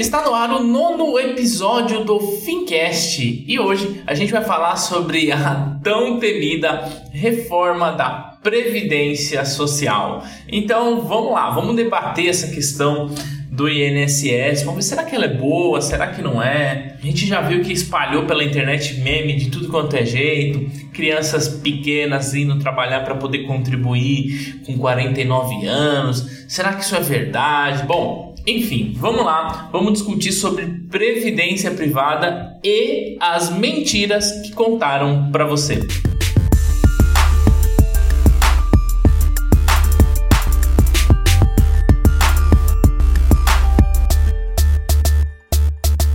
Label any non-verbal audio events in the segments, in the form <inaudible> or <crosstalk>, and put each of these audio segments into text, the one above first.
está no ar o nono episódio do Fincast e hoje a gente vai falar sobre a tão temida reforma da Previdência Social. Então vamos lá, vamos debater essa questão do INSS. Vamos ver, será que ela é boa? Será que não é? A gente já viu que espalhou pela internet meme de tudo quanto é jeito. Crianças pequenas indo trabalhar para poder contribuir com 49 anos. Será que isso é verdade? Bom, enfim, vamos lá. Vamos discutir sobre previdência privada e as mentiras que contaram para você.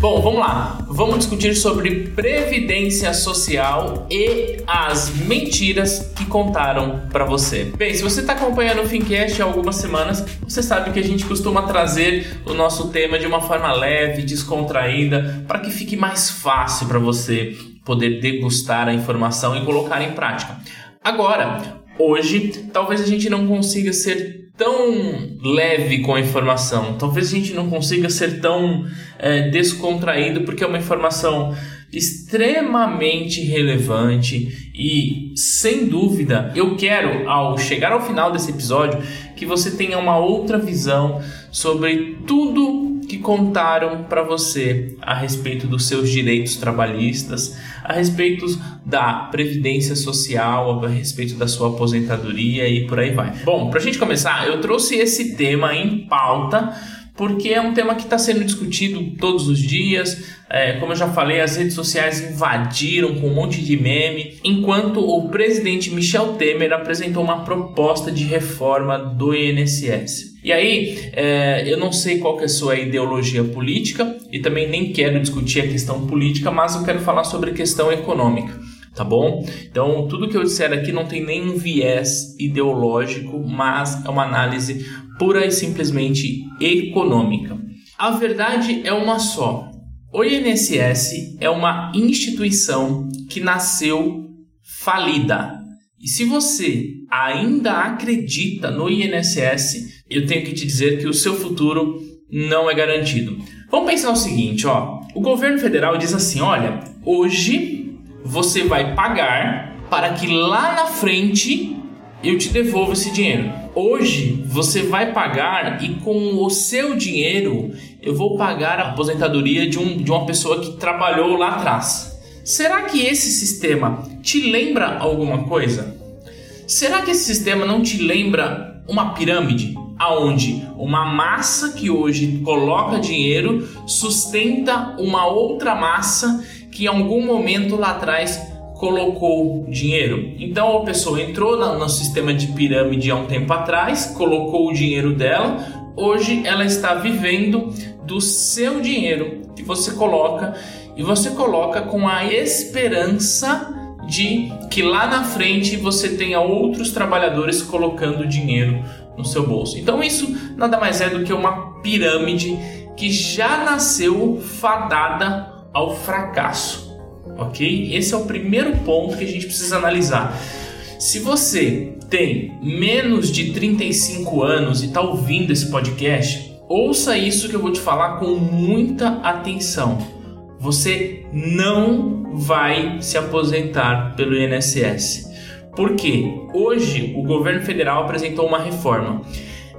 Bom, vamos lá. Vamos discutir sobre previdência social e as mentiras que contaram para você. Bem, se você está acompanhando o Fincast há algumas semanas, você sabe que a gente costuma trazer o nosso tema de uma forma leve, descontraída, para que fique mais fácil para você poder degustar a informação e colocar em prática. Agora, hoje, talvez a gente não consiga ser tão leve com a informação. Talvez a gente não consiga ser tão é, descontraído, porque é uma informação extremamente relevante e sem dúvida eu quero ao chegar ao final desse episódio que você tenha uma outra visão sobre tudo que contaram para você a respeito dos seus direitos trabalhistas, a respeito da previdência social, a respeito da sua aposentadoria e por aí vai. Bom, para a gente começar, eu trouxe esse tema em pauta porque é um tema que está sendo discutido todos os dias. É, como eu já falei, as redes sociais invadiram com um monte de meme, enquanto o presidente Michel Temer apresentou uma proposta de reforma do INSS. E aí, é, eu não sei qual que é a sua ideologia política e também nem quero discutir a questão política, mas eu quero falar sobre a questão econômica, tá bom? Então, tudo que eu disser aqui não tem nenhum viés ideológico, mas é uma análise pura e simplesmente econômica. A verdade é uma só. O INSS é uma instituição que nasceu falida. E se você ainda acredita no INSS, eu tenho que te dizer que o seu futuro não é garantido. Vamos pensar o seguinte, ó. O governo federal diz assim, olha, hoje você vai pagar para que lá na frente eu te devolva esse dinheiro. Hoje você vai pagar e com o seu dinheiro eu vou pagar a aposentadoria de, um, de uma pessoa que trabalhou lá atrás. Será que esse sistema te lembra alguma coisa? Será que esse sistema não te lembra uma pirâmide? Aonde uma massa que hoje coloca dinheiro sustenta uma outra massa que em algum momento lá atrás colocou dinheiro. Então a pessoa entrou no sistema de pirâmide há um tempo atrás, colocou o dinheiro dela, hoje ela está vivendo do seu dinheiro que você coloca e você coloca com a esperança de que lá na frente você tenha outros trabalhadores colocando dinheiro no seu bolso. Então isso nada mais é do que uma pirâmide que já nasceu fadada ao fracasso. OK? Esse é o primeiro ponto que a gente precisa analisar. Se você tem menos de 35 anos e está ouvindo esse podcast, ouça isso que eu vou te falar com muita atenção. Você não vai se aposentar pelo INSS. Porque hoje o governo federal apresentou uma reforma.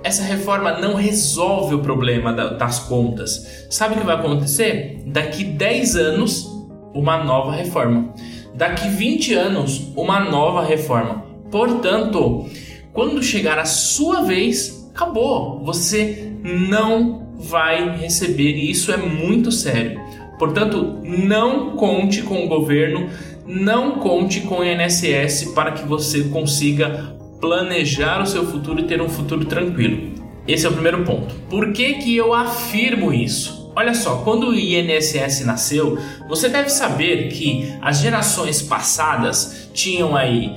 Essa reforma não resolve o problema das contas. Sabe o que vai acontecer? Daqui 10 anos, uma nova reforma. Daqui 20 anos, uma nova reforma. Portanto, quando chegar a sua vez, acabou. Você não vai receber e isso é muito sério. Portanto, não conte com o governo não conte com o INSS para que você consiga planejar o seu futuro e ter um futuro tranquilo. Esse é o primeiro ponto. Por que, que eu afirmo isso? Olha só, quando o INSS nasceu, você deve saber que as gerações passadas tinham aí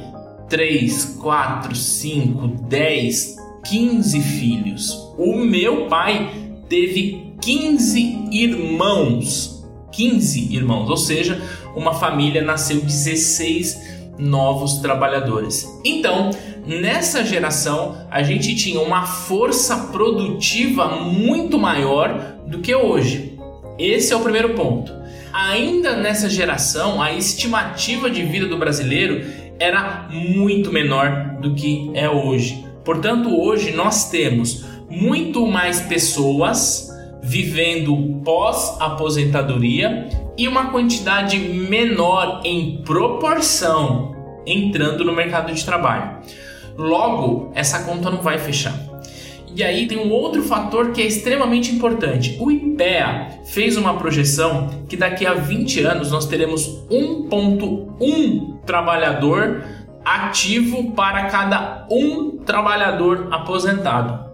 3, 4, 5, 10, 15 filhos. O meu pai teve 15 irmãos. 15 irmãos, ou seja, uma família nasceu 16 novos trabalhadores. Então, nessa geração a gente tinha uma força produtiva muito maior do que hoje. Esse é o primeiro ponto. Ainda nessa geração, a estimativa de vida do brasileiro era muito menor do que é hoje. Portanto, hoje nós temos muito mais pessoas vivendo pós-aposentadoria e uma quantidade menor em proporção entrando no mercado de trabalho. Logo, essa conta não vai fechar. E aí tem um outro fator que é extremamente importante. O IPEA fez uma projeção que daqui a 20 anos nós teremos 1.1 trabalhador ativo para cada um trabalhador aposentado.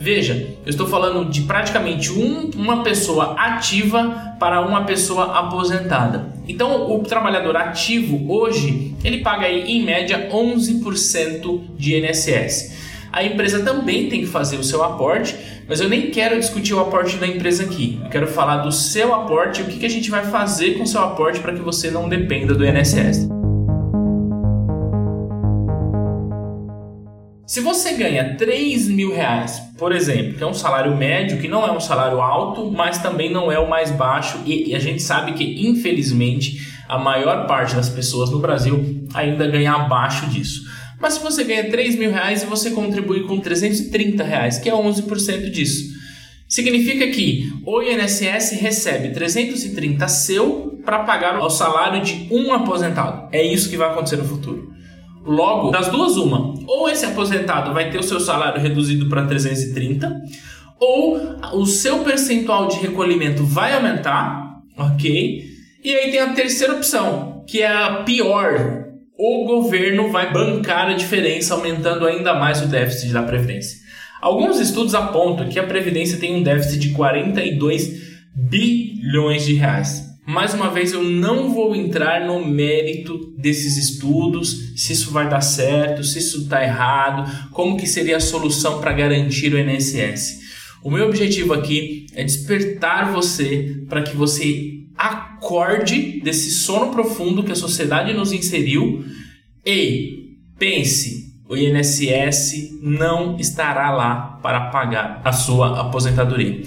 Veja, eu estou falando de praticamente um, uma pessoa ativa para uma pessoa aposentada. Então, o trabalhador ativo hoje ele paga aí em média 11% de INSS. A empresa também tem que fazer o seu aporte, mas eu nem quero discutir o aporte da empresa aqui. Eu quero falar do seu aporte e o que, a gente vai fazer com o seu aporte para que você não dependa do INSS. Se você ganha 3 mil reais, por exemplo, que é um salário médio, que não é um salário alto, mas também não é o mais baixo, e, a gente sabe que, infelizmente, a maior parte das pessoas no Brasil ainda ganha abaixo disso. Mas se você ganha 3 mil reais e você contribui com 330 reais, que é 11% disso, significa que o INSS recebe 330 seu para pagar o salário de um aposentado. É isso que vai acontecer no futuro. Logo, das duas, uma. Ou esse aposentado vai ter o seu salário reduzido para 330, ou o seu percentual de recolhimento vai aumentar, ok? E aí tem a terceira opção, que é a pior. O governo vai bancar a diferença, aumentando ainda mais o déficit da Previdência. Alguns estudos apontam que a Previdência tem um déficit de 42 bilhões de reais. Mais uma vez, eu não vou entrar no mérito desses estudos, se isso vai dar certo, se isso está errado, como que seria a solução para garantir o INSS. O meu objetivo aqui é despertar você para que você acorde desse sono profundo que a sociedade nos inseriu e pense, o INSS não estará lá para pagar a sua aposentadoria.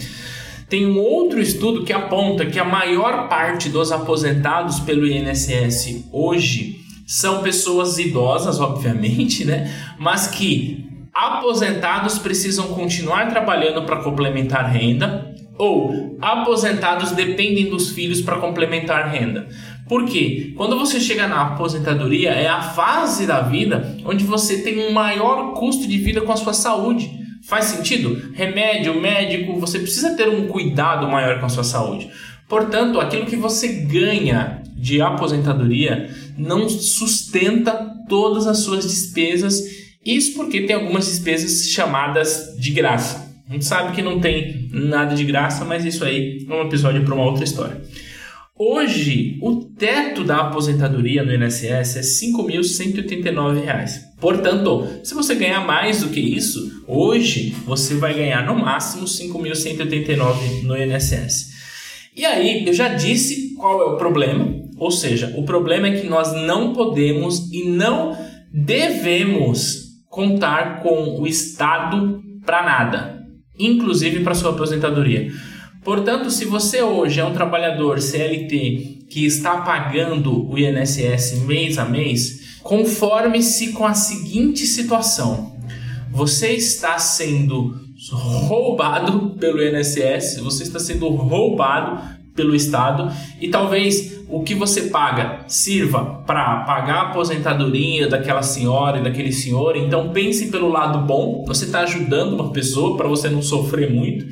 Tem um outro estudo que aponta que a maior parte dos aposentados pelo INSS hoje são pessoas idosas, obviamente, né? Mas que aposentados precisam continuar trabalhando para complementar renda ou aposentados dependem dos filhos para complementar renda. Por quê? Quando você chega na aposentadoria, é a fase da vida onde você tem um maior custo de vida com a sua saúde. Faz sentido? Remédio, médico, você precisa ter um cuidado maior com a sua saúde. Portanto, aquilo que você ganha de aposentadoria não sustenta todas as suas despesas. Isso porque tem algumas despesas chamadas de graça. A gente sabe que não tem nada de graça, mas isso aí é um episódio para uma outra história. Hoje, o teto da aposentadoria no INSS é R$ 5.189. Portanto, se você ganhar mais do que isso, hoje você vai ganhar no máximo R$ 5.189 no INSS. E aí, eu já disse qual é o problema, ou seja, o problema é que nós não podemos e não devemos contar com o Estado para nada, inclusive para sua aposentadoria. Portanto, se você hoje é um trabalhador CLT que está pagando o INSS mês a mês, conforme-se com a seguinte situação: você está sendo roubado pelo INSS, você está sendo roubado pelo Estado e talvez o que você paga sirva para pagar a aposentadoria daquela senhora e daquele senhor. Então pense pelo lado bom, você está ajudando uma pessoa para você não sofrer muito.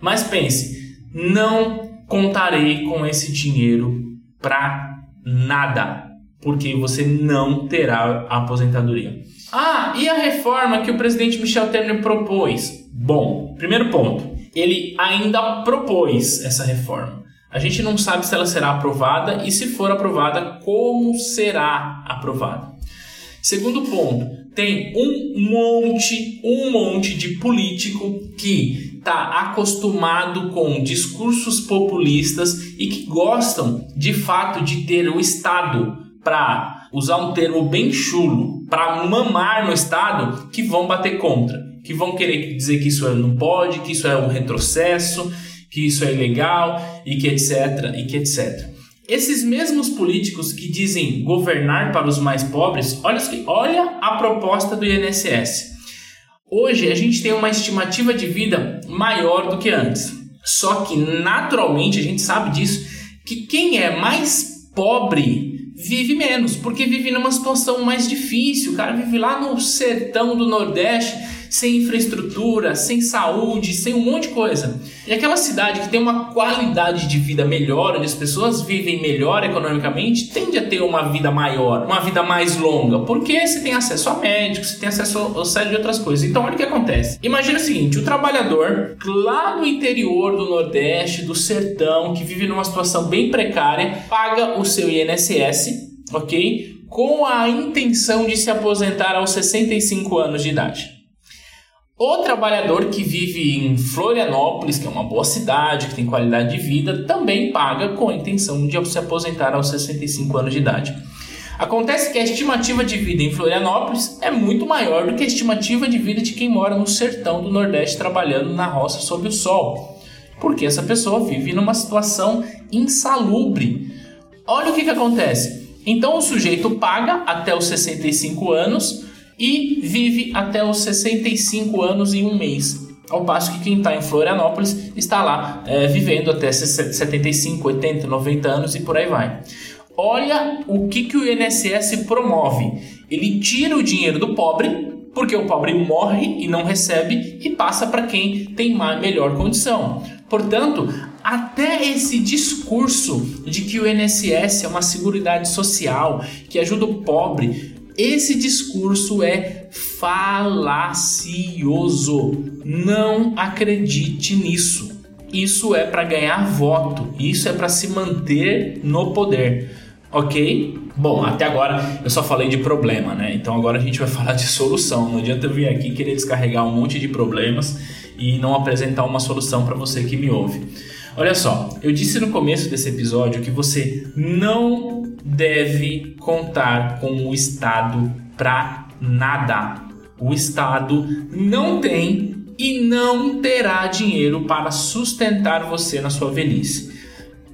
Mas pense, não contarei com esse dinheiro para nada, porque você não terá aposentadoria. Ah, e a reforma que o presidente Michel Temer propôs? Bom, primeiro ponto, ele ainda propôs essa reforma. A gente não sabe se ela será aprovada e se for aprovada, como será aprovada. Segundo ponto, tem um monte, um monte de político que está acostumado com discursos populistas e que gostam de fato de ter o Estado para usar um termo bem chulo, para mamar no Estado, que vão bater contra, que vão querer dizer que isso não pode, que isso é um retrocesso, que isso é ilegal e que etc, e que etc. Esses mesmos políticos que dizem governar para os mais pobres, olha, olha a proposta do INSS. Hoje a gente tem uma estimativa de vida maior do que antes. Só que naturalmente a gente sabe disso que quem é mais pobre vive menos, porque vive numa situação mais difícil. O cara vive lá no sertão do Nordeste sem infraestrutura, sem saúde, sem um monte de coisa. E aquela cidade que tem uma qualidade de vida melhor, onde as pessoas vivem melhor economicamente, tende a ter uma vida maior, uma vida mais longa, porque você tem acesso a médicos, você tem acesso a série de outras coisas. Então, olha o que acontece. Imagina o seguinte: o trabalhador lá no interior do Nordeste, do sertão, que vive numa situação bem precária, paga o seu INSS, ok? Com a intenção de se aposentar aos 65 anos de idade. O trabalhador que vive em Florianópolis, que é uma boa cidade, que tem qualidade de vida, também paga com a intenção de se aposentar aos 65 anos de idade. Acontece que a estimativa de vida em Florianópolis é muito maior do que a estimativa de vida de quem mora no sertão do Nordeste trabalhando na roça sob o sol, porque essa pessoa vive numa situação insalubre. Olha o que, que acontece. Então o sujeito paga até os 65 anos e vive até os 65 anos em um mês. Ao passo que quem está em Florianópolis está lá é, vivendo até 75, 80, 90 anos e por aí vai. Olha o que, que o INSS promove. Ele tira o dinheiro do pobre, porque o pobre morre e não recebe, e passa para quem tem melhor condição. Portanto, até esse discurso de que o INSS é uma seguridade social que ajuda o pobre esse discurso é falacioso. Não acredite nisso. Isso é para ganhar voto, isso é para se manter no poder. Ok? Bom, até agora eu só falei de problema, né? Então agora a gente vai <laughs> falar de solução. Não adianta eu vir aqui querer descarregar um monte de problemas e não apresentar uma solução para você que me ouve. Olha só, eu disse no começo desse episódio que você não deve contar com o Estado para nada. O Estado não tem e não terá dinheiro para sustentar você na sua velhice.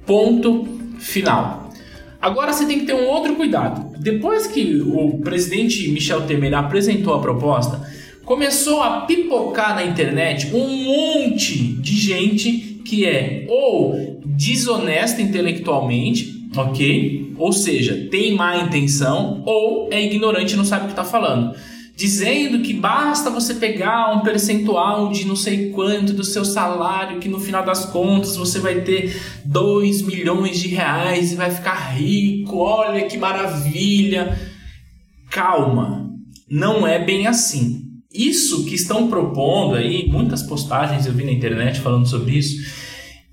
Ponto final. Agora você tem que ter um outro cuidado. Depois que o presidente Michel Temer apresentou a proposta, começou a pipocar na internet um monte de gente que é ou desonesta intelectualmente, ok? Ou seja, tem má intenção, ou é ignorante e não sabe o que está falando. Dizendo que basta você pegar um percentual de não sei quanto do seu salário, que no final das contas você vai ter 2 milhões de reais e vai ficar rico, olha que maravilha. Calma, não é bem assim. Isso que estão propondo aí, muitas postagens eu vi na internet falando sobre isso,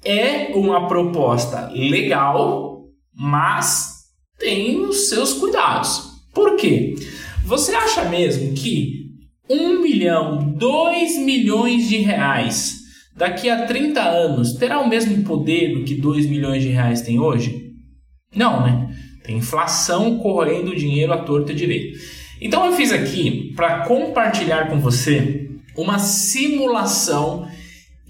é uma proposta legal, mas tem os seus cuidados. Por quê? Você acha mesmo que um milhão, dois milhões de reais daqui a 30 anos terá o mesmo poder do que 2 milhões de reais tem hoje? Não, né? Tem inflação correndo dinheiro à torta direito. Então eu fiz aqui para compartilhar com você uma simulação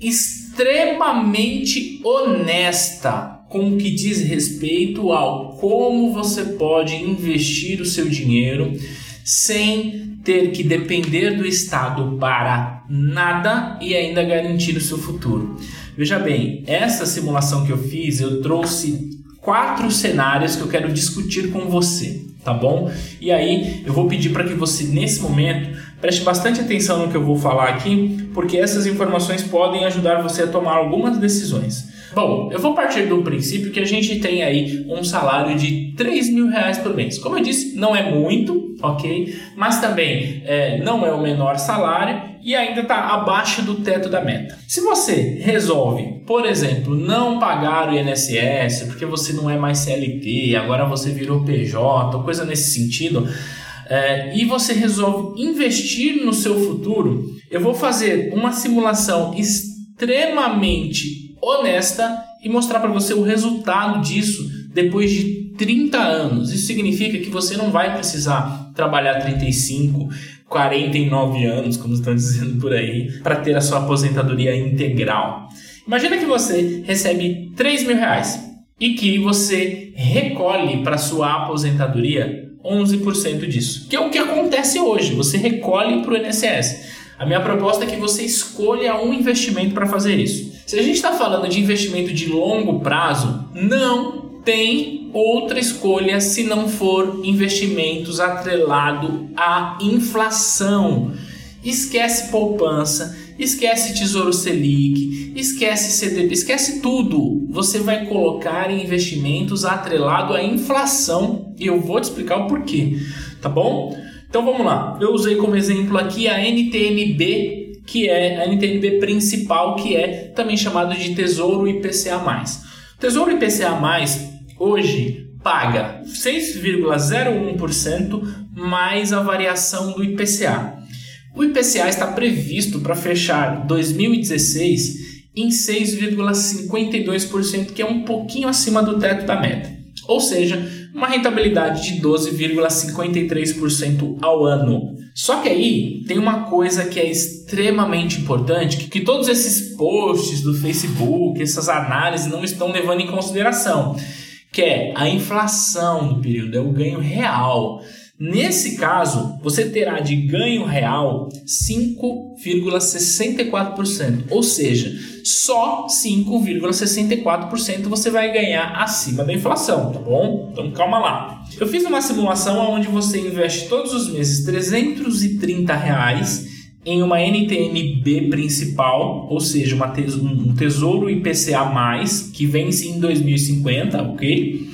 extremamente honesta com o que diz respeito ao como você pode investir o seu dinheiro sem ter que depender do Estado para nada e ainda garantir o seu futuro. Veja bem, essa simulação que eu fiz, eu trouxe quatro cenários que eu quero discutir com você tá bom? E aí eu vou pedir para que você nesse momento preste bastante atenção no que eu vou falar aqui, porque essas informações podem ajudar você a tomar algumas decisões. Bom, eu vou partir do princípio que a gente tem aí um salário de 3 mil reais por mês. Como eu disse, não é muito, ok? Mas também é, não é o menor salário e ainda está abaixo do teto da meta. Se você resolve, por exemplo, não pagar o INSS porque você não é mais CLT, agora você virou PJ, coisa nesse sentido, é, e você resolve investir no seu futuro, eu vou fazer uma simulação extremamente honesta e mostrar para você o resultado disso depois de 30 anos. Isso significa que você não vai precisar trabalhar 35, 49 anos, como estão dizendo por aí, para ter a sua aposentadoria integral. Imagina que você recebe 3 mil reais e que você recolhe para sua aposentadoria 11% disso, que é o que acontece hoje. Você recolhe para o INSS. A minha proposta é que você escolha um investimento para fazer isso. Se a gente está falando de investimento de longo prazo, não tem outra escolha se não for investimentos atrelado à inflação. Esquece poupança, esquece Tesouro Selic, esquece CDB, esquece tudo. Você vai colocar em investimentos atrelado à inflação e eu vou te explicar o porquê, tá bom? Então vamos lá. Eu usei como exemplo aqui a NTNB, que é a NTNB principal, que é também chamado de Tesouro IPCA+. Tesouro IPCA+, hoje paga 6,01% mais a variação do IPCA. O IPCA está previsto para fechar 2016 em 6,52%, que é um pouquinho acima do teto da meta. Ou seja, uma rentabilidade de 12,53% ao ano. Só que aí tem uma coisa que é extremamente importante, que, todos esses posts do Facebook, essas análises não estão levando em consideração, que é a inflação do período, é o ganho real. Nesse caso, você terá de ganho real 5,64%, ou seja, só 5,64% você vai ganhar acima da inflação, tá bom? Então calma lá. Eu fiz uma simulação onde você investe todos os meses 330 reais em uma NTNB principal, ou seja, uma um tesouro IPCA+, que vence em 2050, ok?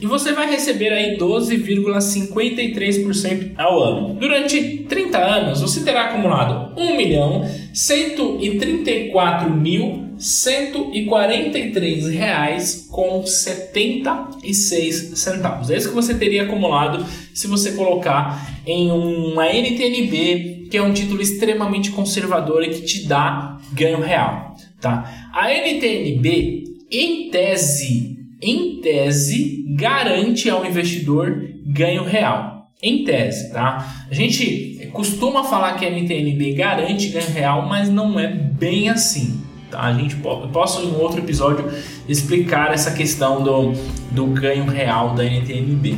E você vai receber aí 12,53% ao ano. Durante 30 anos, você terá acumulado 1 milhão 134 mil 143 reais com 76 centavos. É isso que você teria acumulado se você colocar em uma NTNB, que é um título extremamente conservador e que te dá ganho real, tá? A NTNB, em tese, em tese, garante ao investidor ganho real. Em tese, tá? A gente costuma falar que a NTNB garante ganho real, mas não é bem assim. Tá? A gente posso em outro episódio explicar essa questão do, do ganho real da NTNB.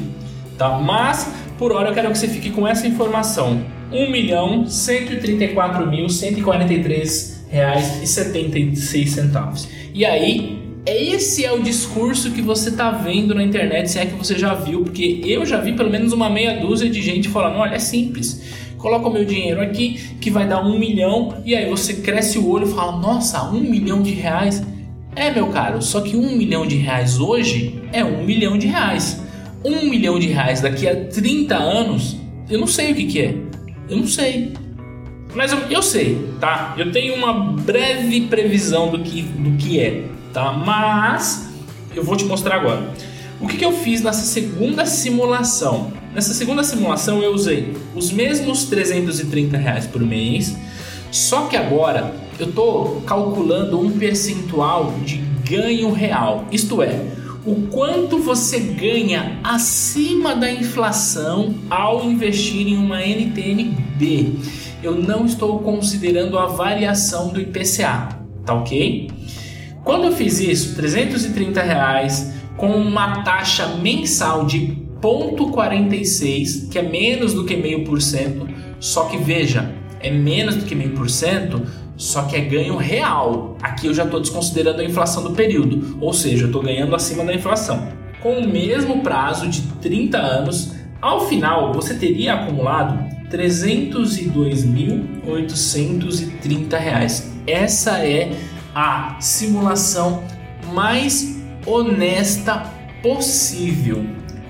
Tá? Mas, por hora, eu quero que você fique com essa informação. R$ 1.134.143,76. E aí, esse é o discurso que você tá vendo na internet, se é que você já viu, porque eu já vi pelo menos uma meia dúzia de gente falando: olha, é simples. Coloca o meu dinheiro aqui que vai dar um milhão, e aí você cresce o olho e fala: Nossa, um milhão de reais. É, meu caro, só que um milhão de reais hoje é um milhão de reais. Um milhão de reais daqui a 30 anos, eu não sei o que, que é. Eu não sei. Mas eu, eu sei, tá? Eu tenho uma breve previsão do que, do que é tá? Mas eu vou te mostrar agora. O que, que eu fiz nessa segunda simulação? Nessa segunda simulação eu usei os mesmos 330 reais por mês, só que agora eu estou calculando um percentual de ganho real, isto é, o quanto você ganha acima da inflação ao investir em uma NTNB. Eu não estou considerando a variação do IPCA, tá ok? Quando eu fiz isso, 330 reais com uma taxa mensal de 0,46, que é menos do que meio por cento, só que veja, é menos do que meio por cento, só que é ganho real. Aqui eu já estou desconsiderando a inflação do período, ou seja, eu estou ganhando acima da inflação. Com o mesmo prazo de 30 anos, ao final você teria acumulado R$ 302.830. Essa é a simulação mais honesta possível,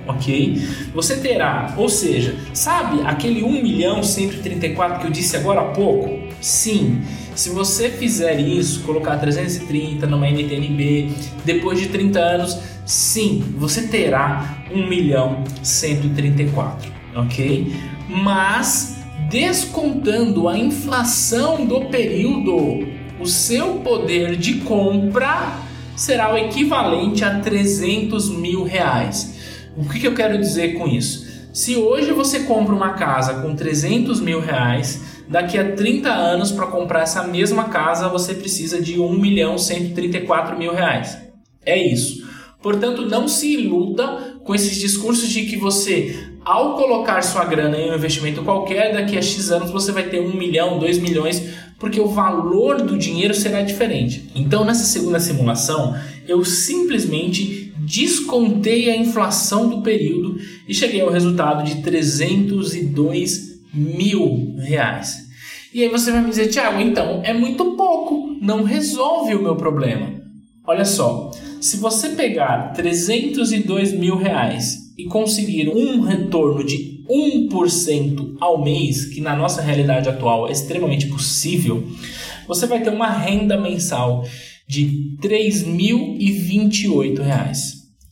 ok? Você terá, ou seja, sabe aquele 1 milhão 134 que eu disse agora há pouco? Sim, se você fizer isso, colocar 330 numa NTNB, depois de 30 anos, sim, você terá 1 milhão 134, ok? Mas descontando a inflação do período o seu poder de compra será o equivalente a 300 mil reais. O que, que eu quero dizer com isso? Se hoje você compra uma casa com 300 mil reais, daqui a 30 anos para comprar essa mesma casa você precisa de 1 milhão 134 mil reais. É isso. Portanto, não se iluda com esses discursos de que você, ao colocar sua grana em um investimento qualquer, daqui a X anos você vai ter 1 milhão, 2 milhões, porque o valor do dinheiro será diferente. Então, nessa segunda simulação, eu simplesmente descontei a inflação do período e cheguei ao resultado de 302 mil reais. E aí você vai me dizer, Tiago, então é muito pouco, não resolve o meu problema. Olha só, se você pegar 302 mil reais e conseguir um retorno de 1% ao mês, que na nossa realidade atual é extremamente possível, você vai ter uma renda mensal de R$ 3.028,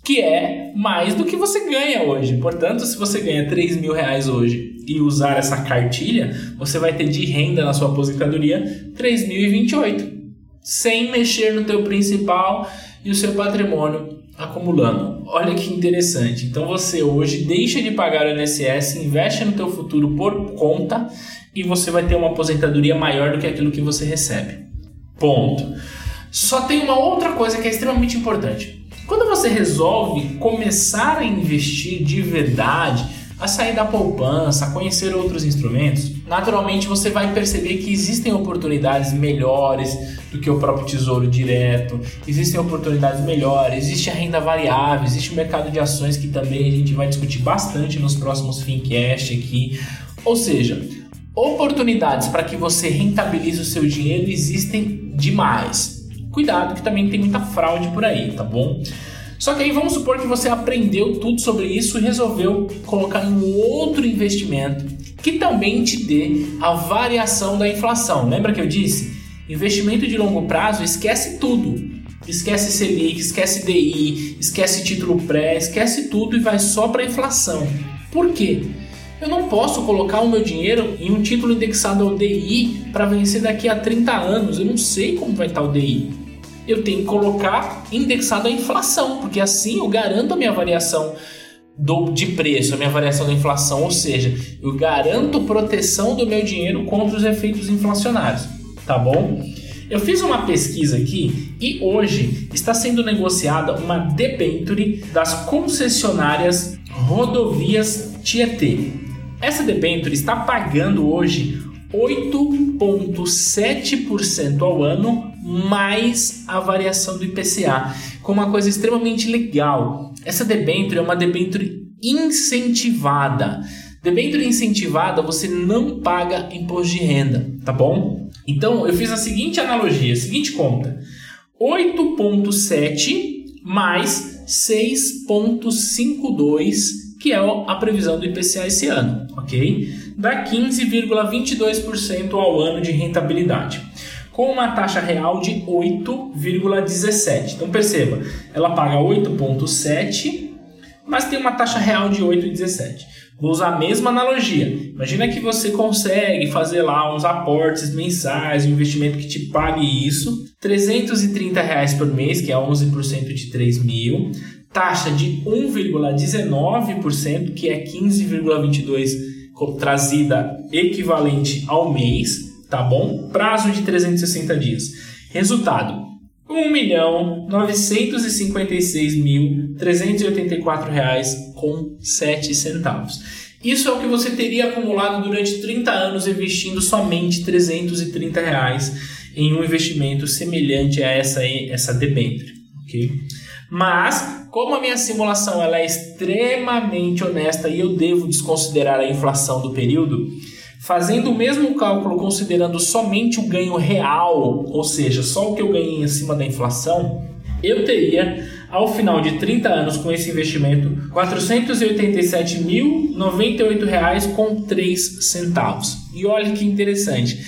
que é mais do que você ganha hoje. Portanto, se você ganha R$ mil reais hoje e usar essa cartilha, você vai ter de renda na sua aposentadoria R$ 3.028, sem mexer no teu principal e o seu patrimônio acumulando. Olha que interessante. Então você hoje deixa de pagar o INSS, investe no teu futuro por conta e você vai ter uma aposentadoria maior do que aquilo que você recebe. Ponto. Só tem uma outra coisa que é extremamente importante. Quando você resolve começar a investir de verdade, a sair da poupança, a conhecer outros instrumentos, naturalmente você vai perceber que existem oportunidades melhores do que o próprio tesouro direto, existem oportunidades melhores, existe a renda variável, existe o mercado de ações que também a gente vai discutir bastante nos próximos Fincast aqui. Ou seja, oportunidades para que você rentabilize o seu dinheiro existem demais. Cuidado que também tem muita fraude por aí, tá bom? Só que aí vamos supor que você aprendeu tudo sobre isso e resolveu colocar em outro investimento que também te dê a variação da inflação. Lembra que eu disse? Investimento de longo prazo esquece tudo. Esquece Selic, esquece DI, esquece título pré, esquece tudo e vai só para a inflação. Por quê? Eu não posso colocar o meu dinheiro em um título indexado ao DI para vencer daqui a 30 anos. Eu não sei como vai estar o DI eu tenho que colocar indexado à inflação, porque assim eu garanto a minha variação do, de preço, a minha variação da inflação, ou seja, eu garanto proteção do meu dinheiro contra os efeitos inflacionários, tá bom? Eu fiz uma pesquisa aqui e hoje está sendo negociada uma debenture das concessionárias rodovias Tietê. Essa debenture está pagando hoje 8,7% ao ano mais a variação do IPCA, com uma coisa extremamente legal. Essa debênture é uma debênture incentivada. Debênture incentivada você não paga imposto de renda, tá bom? Então eu fiz a seguinte analogia, a seguinte conta: 8,7 mais 6,52 que é a previsão do IPCA esse ano, ok? Dá 15,22% ao ano de rentabilidade, com uma taxa real de 8,17. Então perceba, ela paga 8,7, mas tem uma taxa real de 8,17. Vou usar a mesma analogia. Imagina que você consegue fazer lá uns aportes mensais, um investimento que te pague isso, 330 reais por mês, que é 11% de 3 mil, taxa de 1,19%, que é 15,22% trazida equivalente ao mês, tá bom? Prazo de 360 dias. Resultado: 1.956.384 reais com 7 centavos. Isso é o que você teria acumulado durante 30 anos investindo somente 330 reais em um investimento semelhante a essa essa debênture, ok? Mas, como a minha simulação ela é extremamente honesta e eu devo desconsiderar a inflação do período, fazendo o mesmo cálculo considerando somente o ganho real, ou seja, só o que eu ganhei em cima da inflação, eu teria, ao final de 30 anos com esse investimento, R$ 487.098,03 com 3 centavos. E olha que interessante.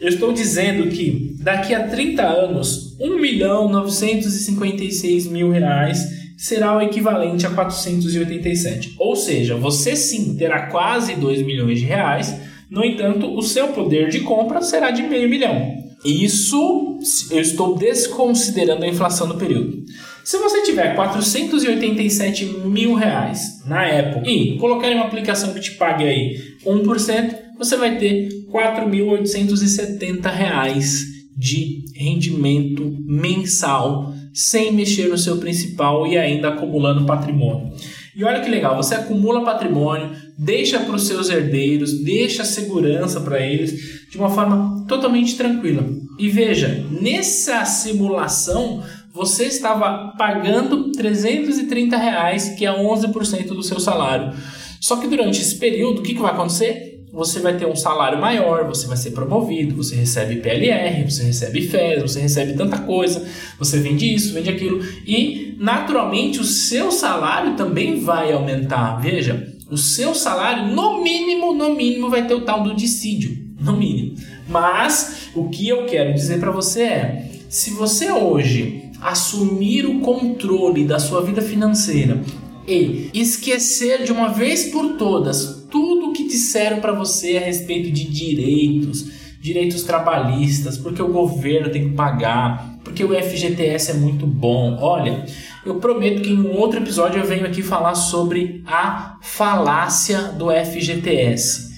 Eu estou dizendo que daqui a 30 anos, 1 milhão 956 mil reais será o equivalente a 487. Ou seja, você sim terá quase 2 milhões de reais, no entanto, o seu poder de compra será de meio milhão. Isso eu estou desconsiderando a inflação do período. Se você tiver 487 mil reais na Apple e colocar em uma aplicação que te pague aí 1%, você vai ter 4.870 reais de rendimento mensal sem mexer no seu principal e ainda acumulando patrimônio. E olha que legal, você acumula patrimônio, deixa para os seus herdeiros, deixa segurança para eles de uma forma totalmente tranquila. E veja, nessa simulação você estava pagando 330 reais, que é 11% do seu salário. Só que durante esse período, o que, que vai acontecer? Você vai ter um salário maior, você vai ser promovido, você recebe PLR, você recebe FES, você recebe tanta coisa, você vende isso, vende aquilo e naturalmente o seu salário também vai aumentar. Veja, o seu salário no mínimo, no mínimo vai ter o tal do dissídio, no mínimo. Mas o que eu quero dizer para você é, se você hoje assumir o controle da sua vida financeira e esquecer de uma vez por todas tudo o que disseram para você a respeito de direitos, direitos trabalhistas, porque o governo tem que pagar, porque o FGTS é muito bom. Olha, eu prometo que em um outro episódio eu venho aqui falar sobre a falácia do FGTS.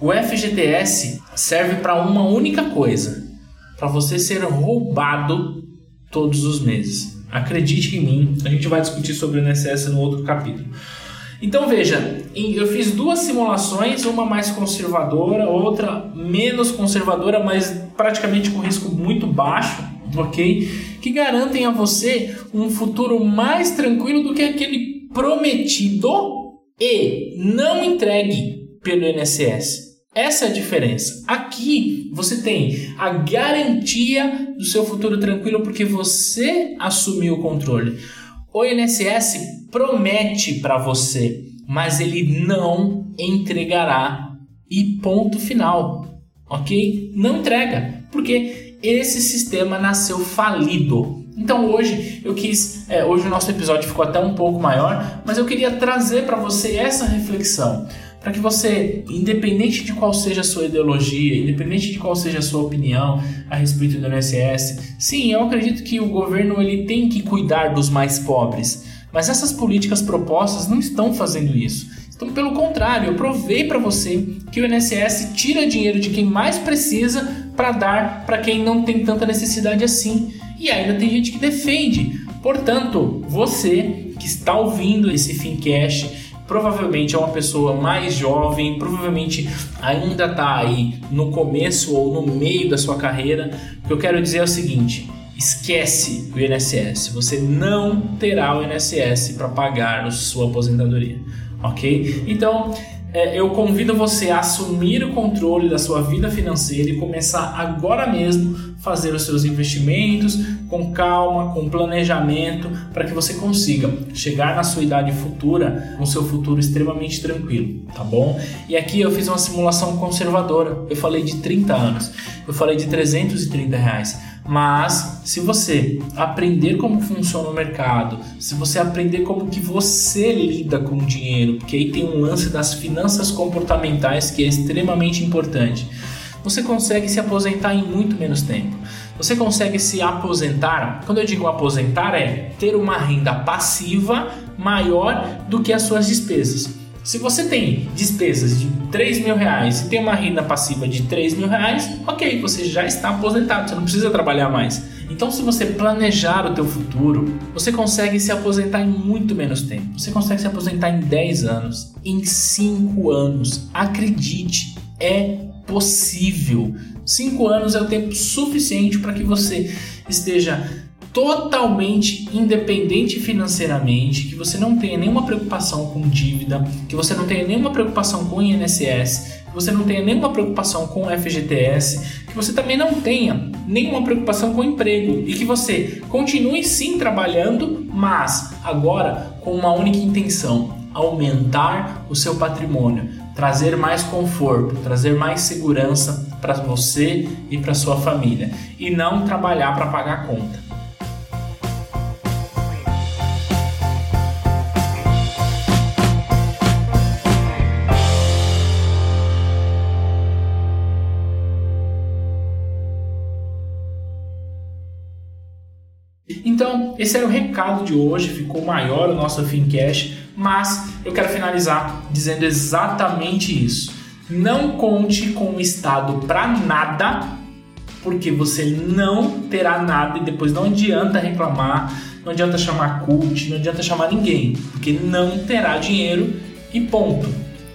O FGTS serve para uma única coisa: para você ser roubado todos os meses. Acredite em mim, a gente vai discutir sobre o INSS no outro capítulo. Então veja, eu fiz duas simulações, uma mais conservadora, outra menos conservadora, mas praticamente com risco muito baixo, ok? Que garantem a você um futuro mais tranquilo do que aquele prometido e não entregue pelo INSS. Essa é a diferença. Aqui você tem a garantia do seu futuro tranquilo porque você assumiu o controle. O INSS promete para você, mas ele não entregará e ponto final, ok? Não entrega, porque esse sistema nasceu falido. Então hoje eu quis, é, hoje o nosso episódio ficou até um pouco maior, mas eu queria trazer para você essa reflexão para que você, independente de qual seja a sua ideologia, independente de qual seja a sua opinião a respeito do INSS, sim, eu acredito que o governo ele tem que cuidar dos mais pobres, mas essas políticas propostas não estão fazendo isso. Então, pelo contrário, eu provei para você que o INSS tira dinheiro de quem mais precisa para dar para quem não tem tanta necessidade assim. E ainda tem gente que defende. Portanto, você que está ouvindo esse Fincast, provavelmente é uma pessoa mais jovem, provavelmente ainda está aí no começo ou no meio da sua carreira. O que eu quero dizer é o seguinte: esquece o INSS. Você não terá o INSS para pagar a sua aposentadoria, ok? Então é, eu convido você a assumir o controle da sua vida financeira e começar agora mesmo fazer os seus investimentos com calma, com planejamento, para que você consiga chegar na sua idade futura com seu futuro extremamente tranquilo, tá bom? E aqui eu fiz uma simulação conservadora. Eu falei de 30 anos, eu falei de 330 reais. Mas se você aprender como funciona o mercado, se você aprender como que você lida com o dinheiro, porque aí tem um lance das finanças comportamentais que é extremamente importante, você consegue se aposentar em muito menos tempo. Você consegue se aposentar, quando eu digo aposentar é ter uma renda passiva maior do que as suas despesas. Se você tem despesas de 3 mil reais e tem uma renda passiva de 3 mil reais, ok, você já está aposentado, você não precisa trabalhar mais. Então, se você planejar o teu futuro, você consegue se aposentar em muito menos tempo. Você consegue se aposentar em 10 anos, em 5 anos. Acredite, é possível. 5 anos é o tempo suficiente para que você esteja totalmente independente financeiramente, que você não tenha nenhuma preocupação com dívida, que você não tenha nenhuma preocupação com INSS, que você não tenha nenhuma preocupação com FGTS, que você também não tenha nenhuma preocupação com emprego e que você continue sim trabalhando, mas agora com uma única intenção: aumentar o seu patrimônio, trazer mais conforto, trazer mais segurança para você e para sua família e não trabalhar para pagar conta. Esse era o recado de hoje, ficou maior o nosso Fincast, mas eu quero finalizar dizendo exatamente isso. Não conte com o Estado para nada, porque você não terá nada e depois não adianta reclamar, não adianta chamar cult, não adianta chamar ninguém, porque não terá dinheiro e ponto.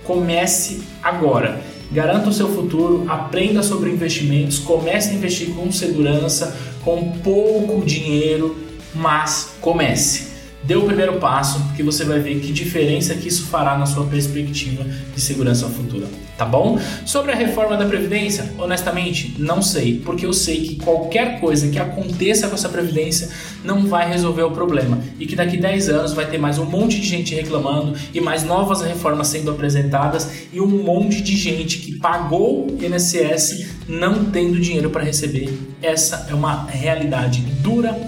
Comece agora. Garanta o seu futuro, aprenda sobre investimentos, comece a investir com segurança, com pouco dinheiro, mas comece. Dê o primeiro passo, que você vai ver que diferença que isso fará na sua perspectiva de segurança futura, tá bom? Sobre a reforma da previdência, honestamente, não sei, porque eu sei que qualquer coisa que aconteça com essa previdência não vai resolver o problema e que daqui 10 anos vai ter mais um monte de gente reclamando e mais novas reformas sendo apresentadas e um monte de gente que pagou INSS não tendo dinheiro para receber. Essa é uma realidade dura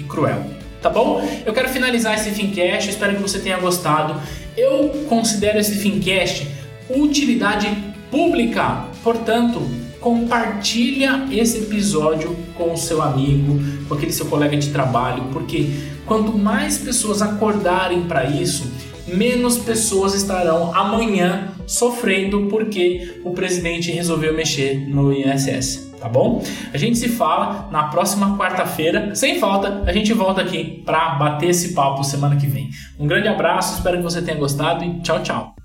e cruel tá bom? Eu quero finalizar esse Fincast, espero que você tenha gostado. Eu considero esse Fincast utilidade pública, portanto, compartilha esse episódio com o seu amigo, com aquele seu colega de trabalho, porque quanto mais pessoas acordarem para isso, menos pessoas estarão amanhã sofrendo porque o presidente resolveu mexer no INSS tá bom? A gente se fala na próxima quarta-feira, sem falta, a gente volta aqui para bater esse papo semana que vem. Um grande abraço, espero que você tenha gostado e tchau, tchau.